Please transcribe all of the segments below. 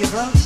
it, bro.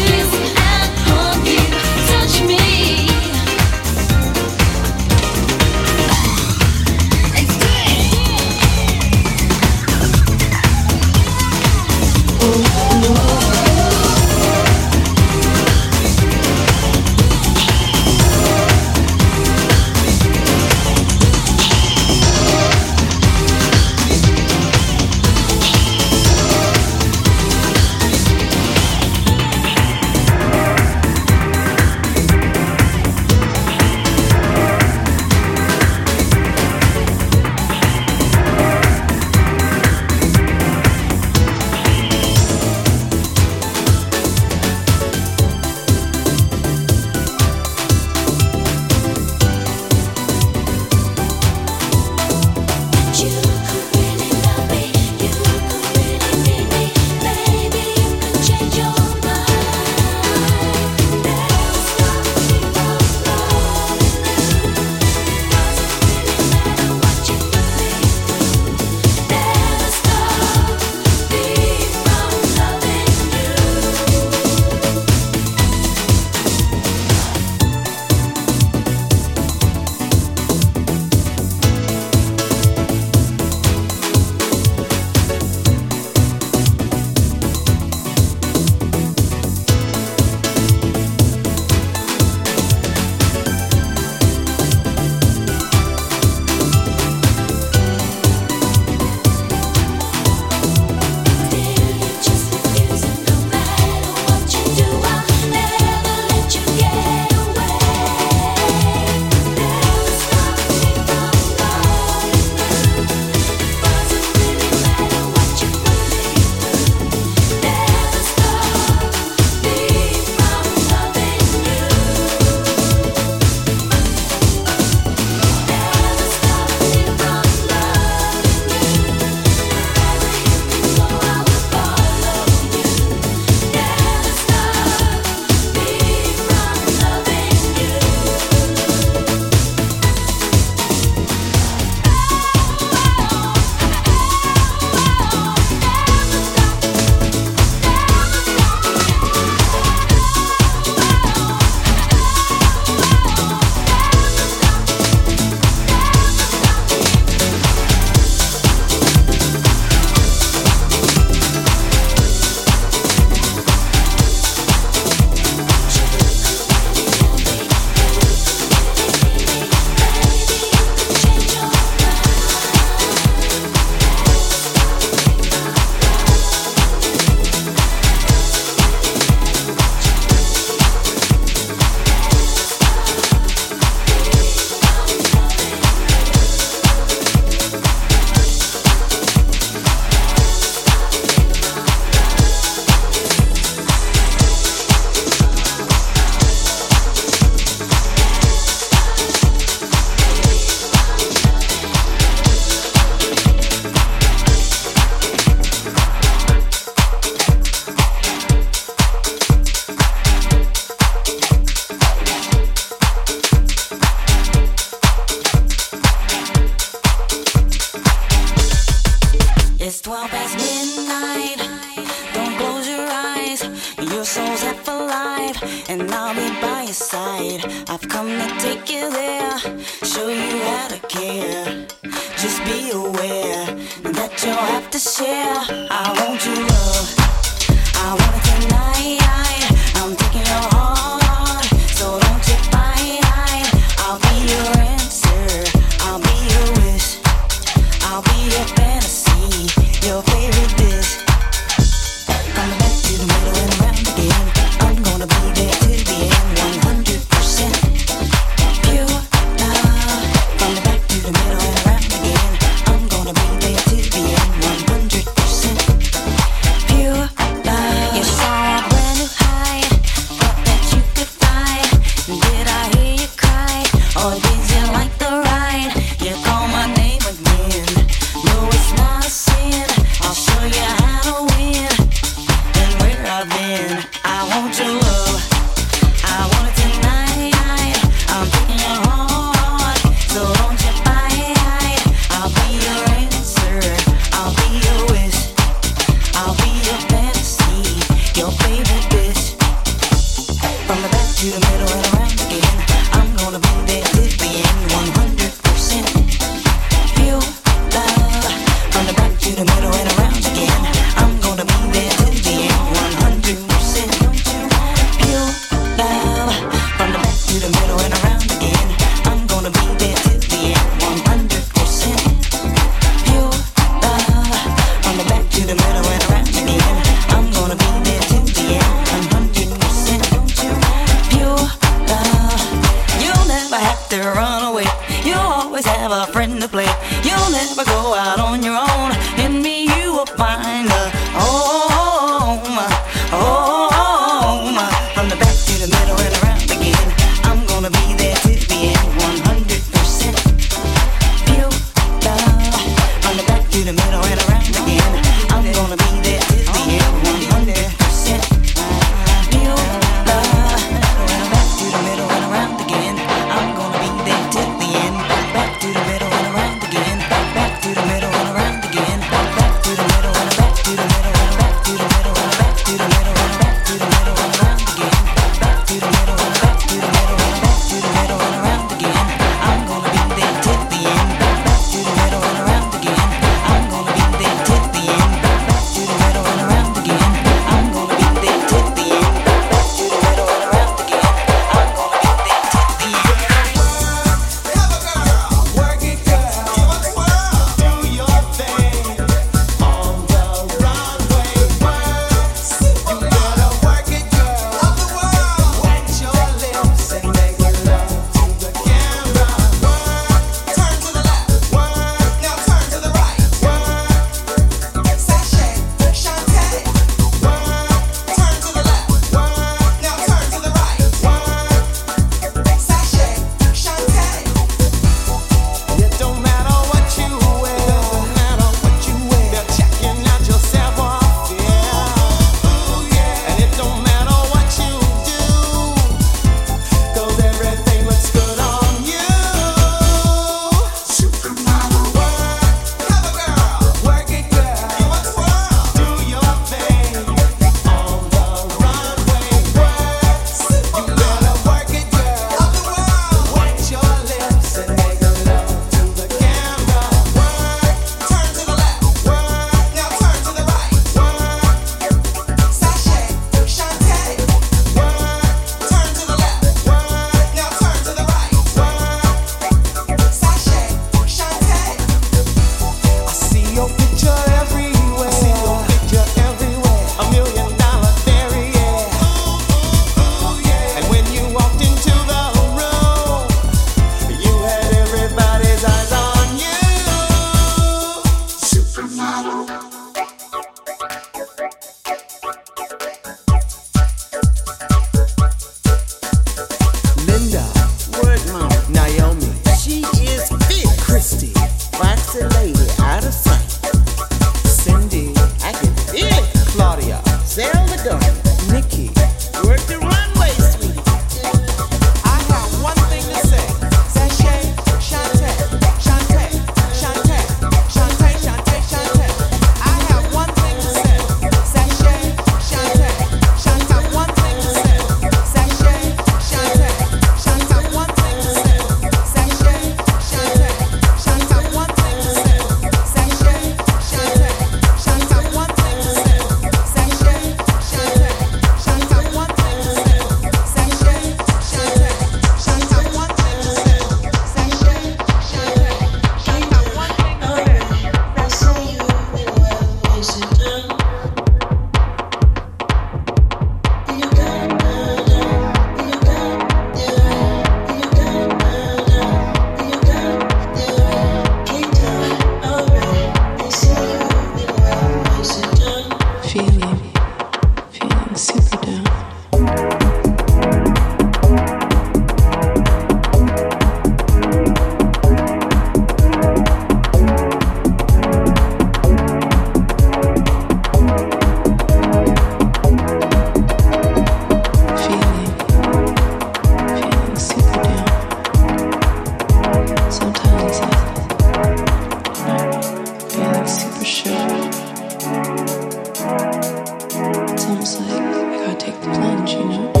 almost like I gotta take the plunge, you know?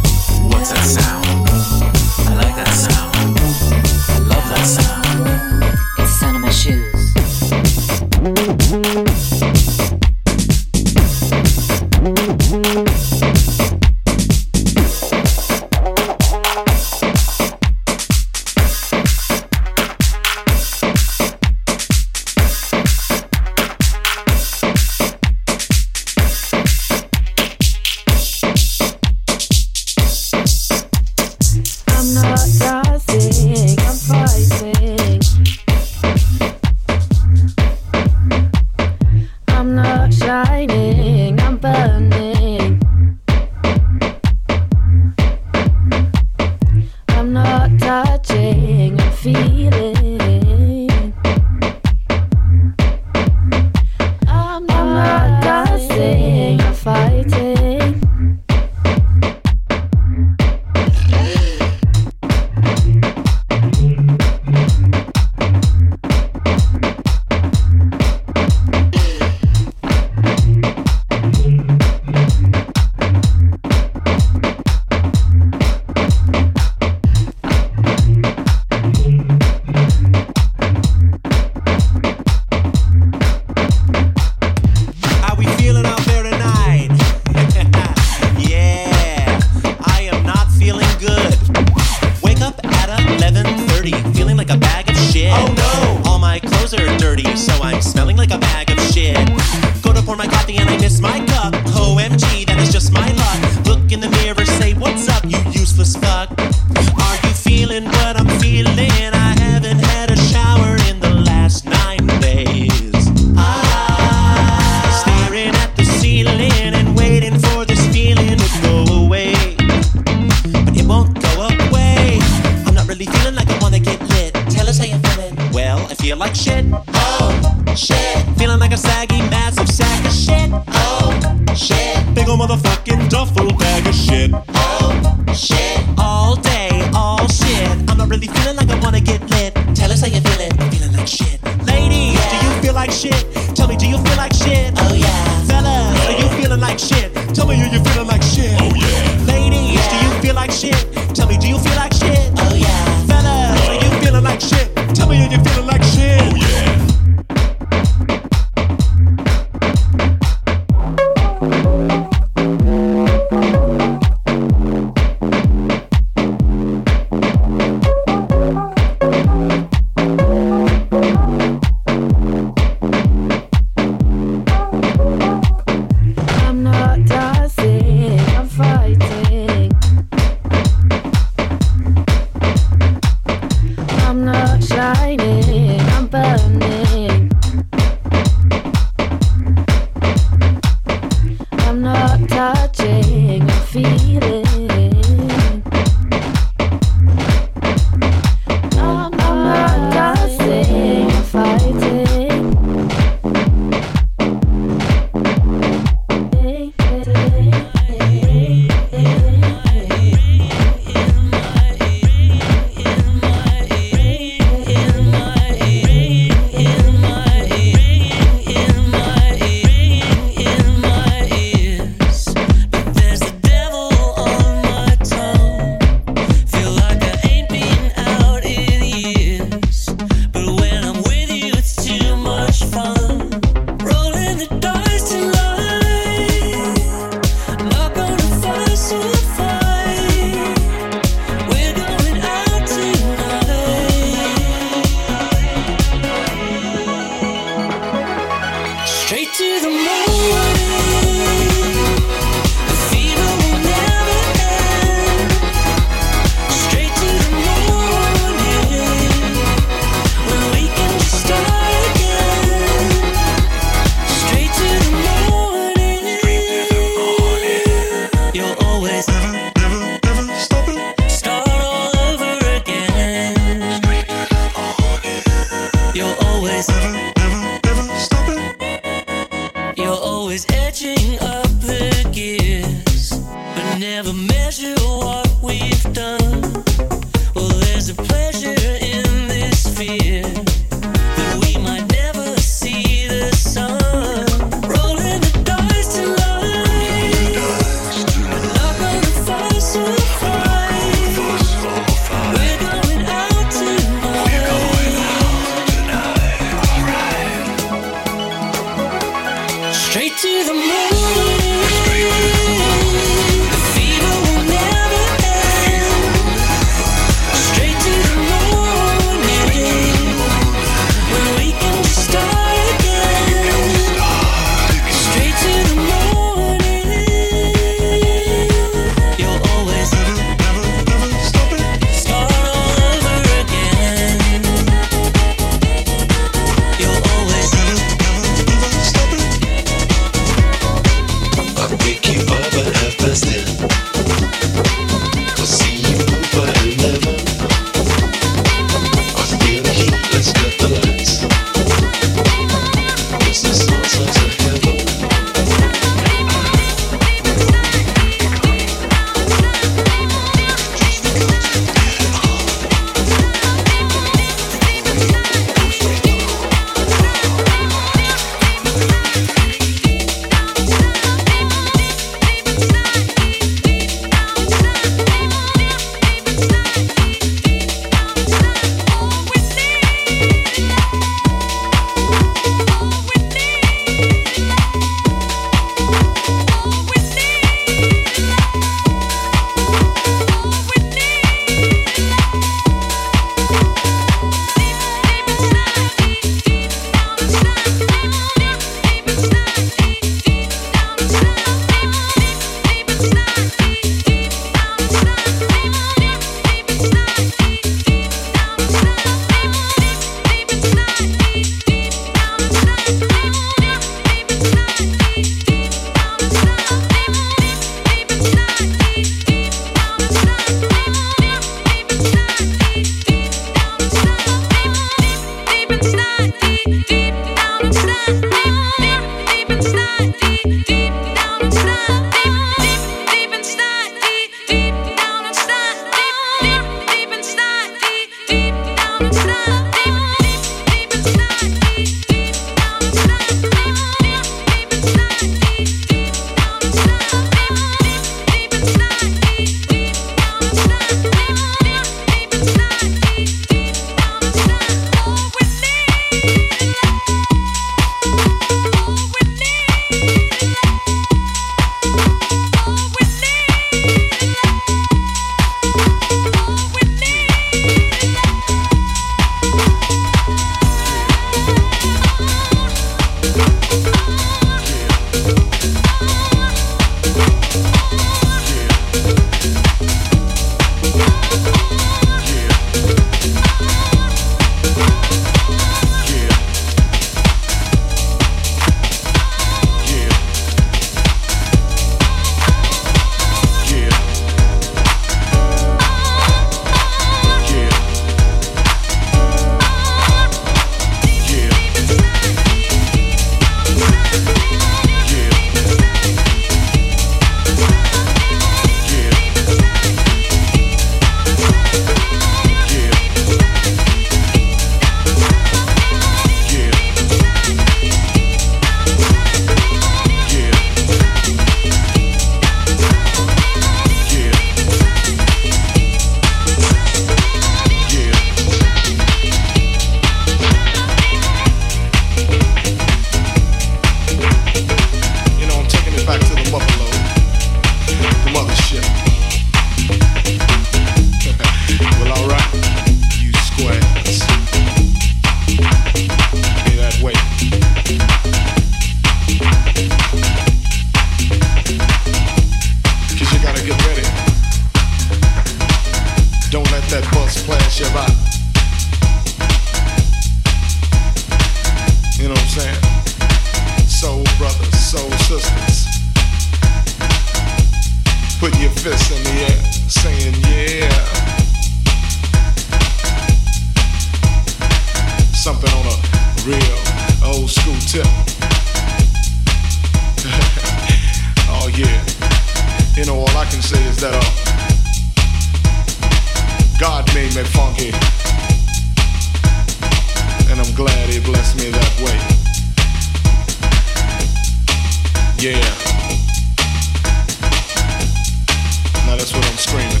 Screaming.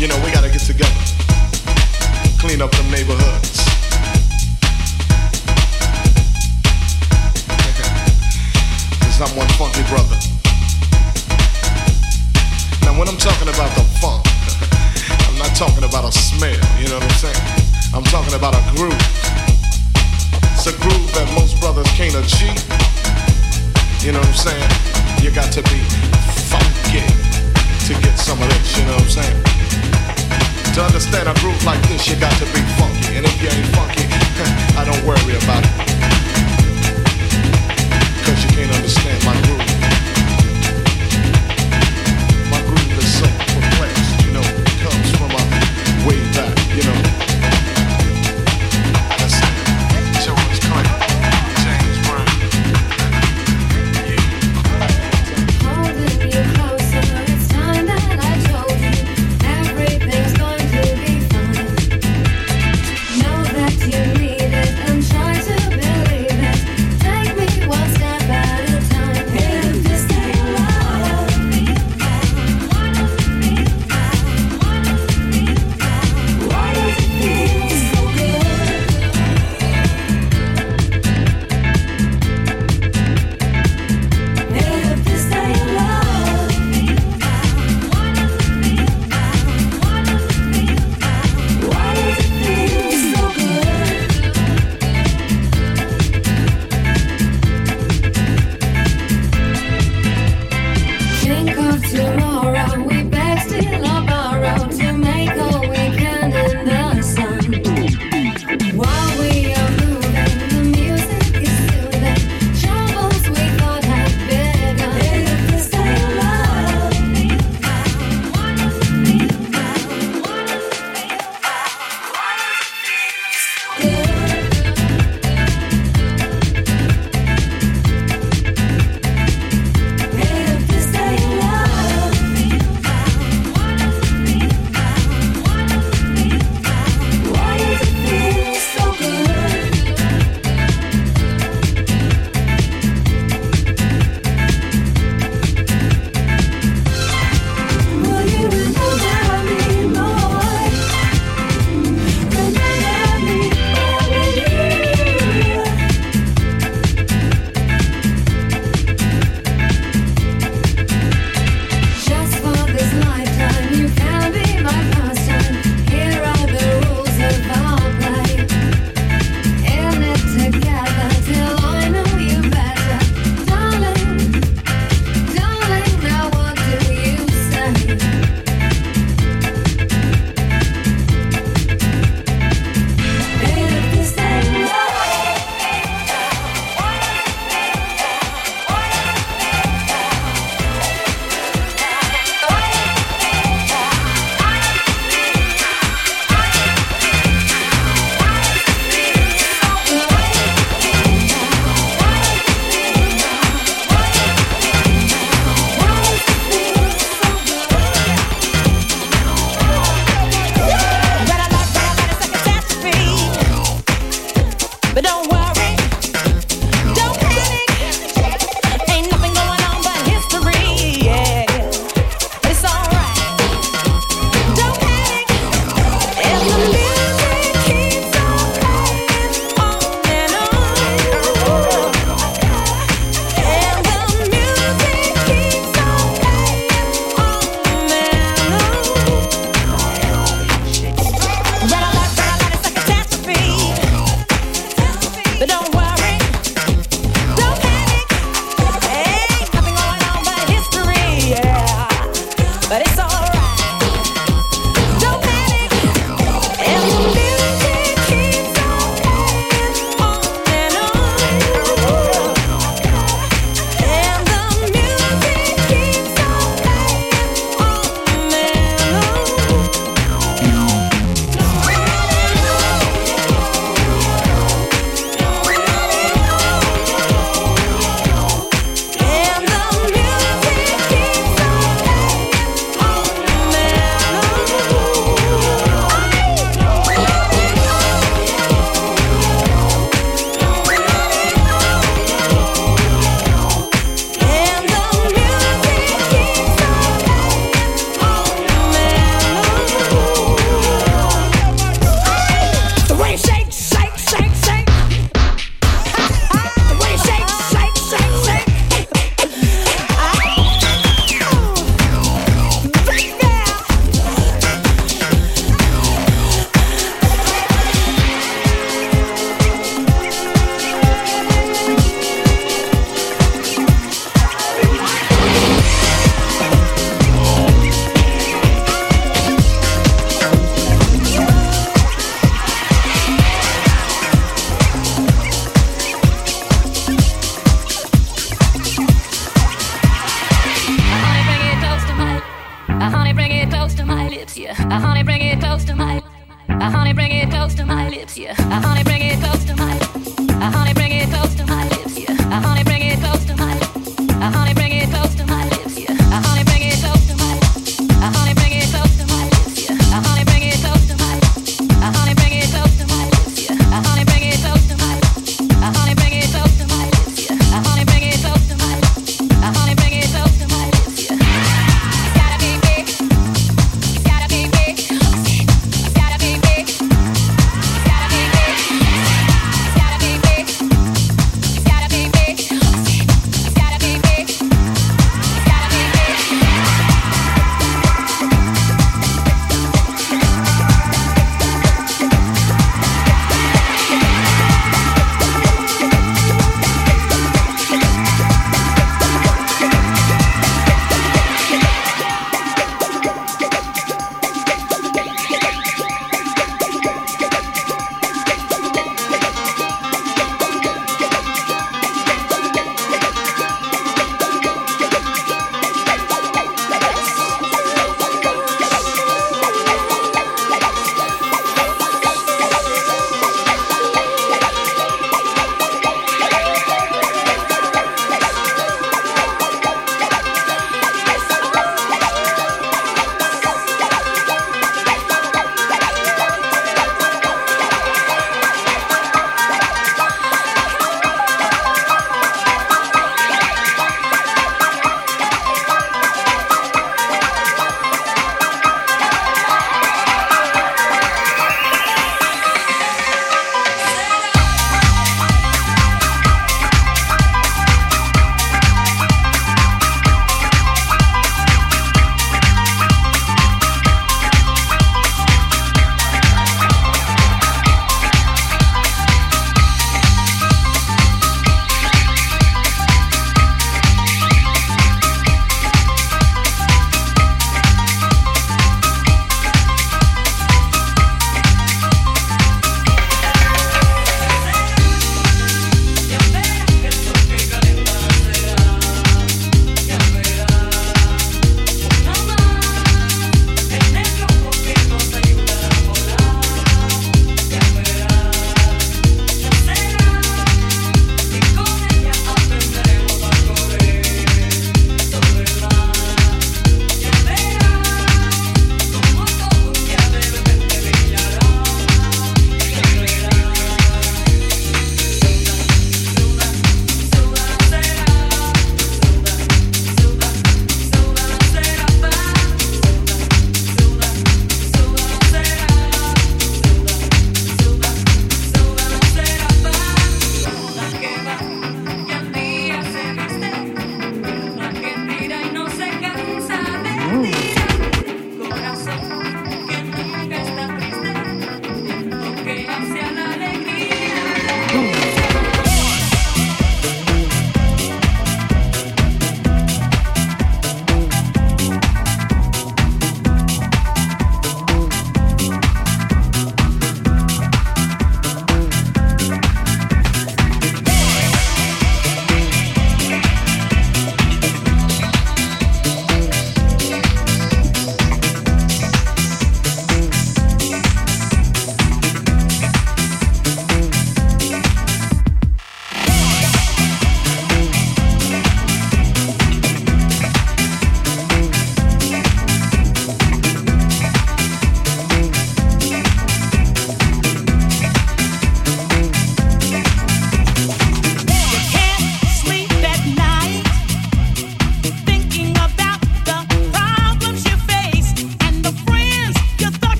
You know, we gotta get together. Clean up them neighborhoods. Cause I'm one funky brother. Now when I'm talking about the funk, I'm not talking about a smell, you know what I'm saying? I'm talking about a groove. It's a groove that most brothers can't achieve. You know what I'm saying? You got to be funky to get some of this, you know what I'm saying? To understand a groove like this, you got to be funky. And if you ain't funky, I don't worry about it. Cause you can't